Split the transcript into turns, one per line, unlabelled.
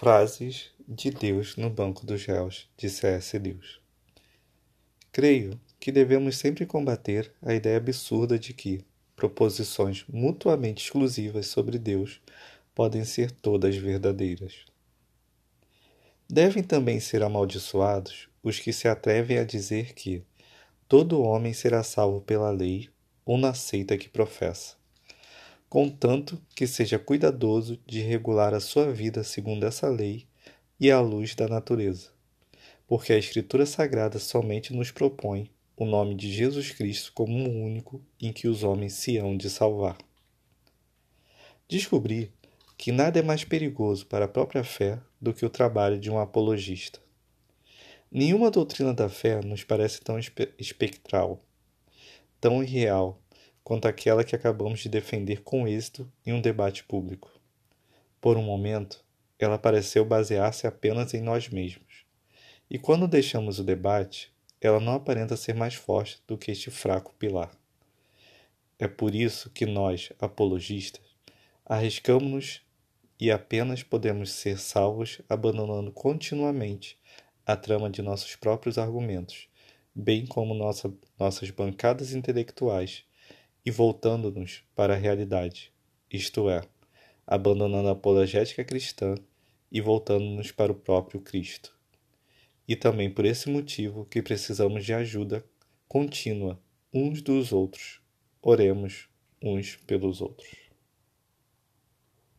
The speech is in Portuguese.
Frases de Deus no Banco dos Réus, de C.S. Lewis. Creio que devemos sempre combater a ideia absurda de que proposições mutuamente exclusivas sobre Deus podem ser todas verdadeiras. Devem também ser amaldiçoados os que se atrevem a dizer que todo homem será salvo pela lei ou na seita que professa contanto que seja cuidadoso de regular a sua vida segundo essa lei e à luz da natureza. Porque a Escritura Sagrada somente nos propõe o nome de Jesus Cristo como o um único em que os homens se hão de salvar. Descobri que nada é mais perigoso para a própria fé do que o trabalho de um apologista. Nenhuma doutrina da fé nos parece tão espectral, tão irreal quanto aquela que acabamos de defender com êxito em um debate público. Por um momento, ela pareceu basear-se apenas em nós mesmos. E quando deixamos o debate, ela não aparenta ser mais forte do que este fraco pilar. É por isso que nós, apologistas, arriscamos-nos e apenas podemos ser salvos abandonando continuamente a trama de nossos próprios argumentos, bem como nossa, nossas bancadas intelectuais e voltando-nos para a realidade, isto é, abandonando a apologética cristã e voltando-nos para o próprio Cristo. E também por esse motivo que precisamos de ajuda contínua uns dos outros. Oremos uns pelos outros.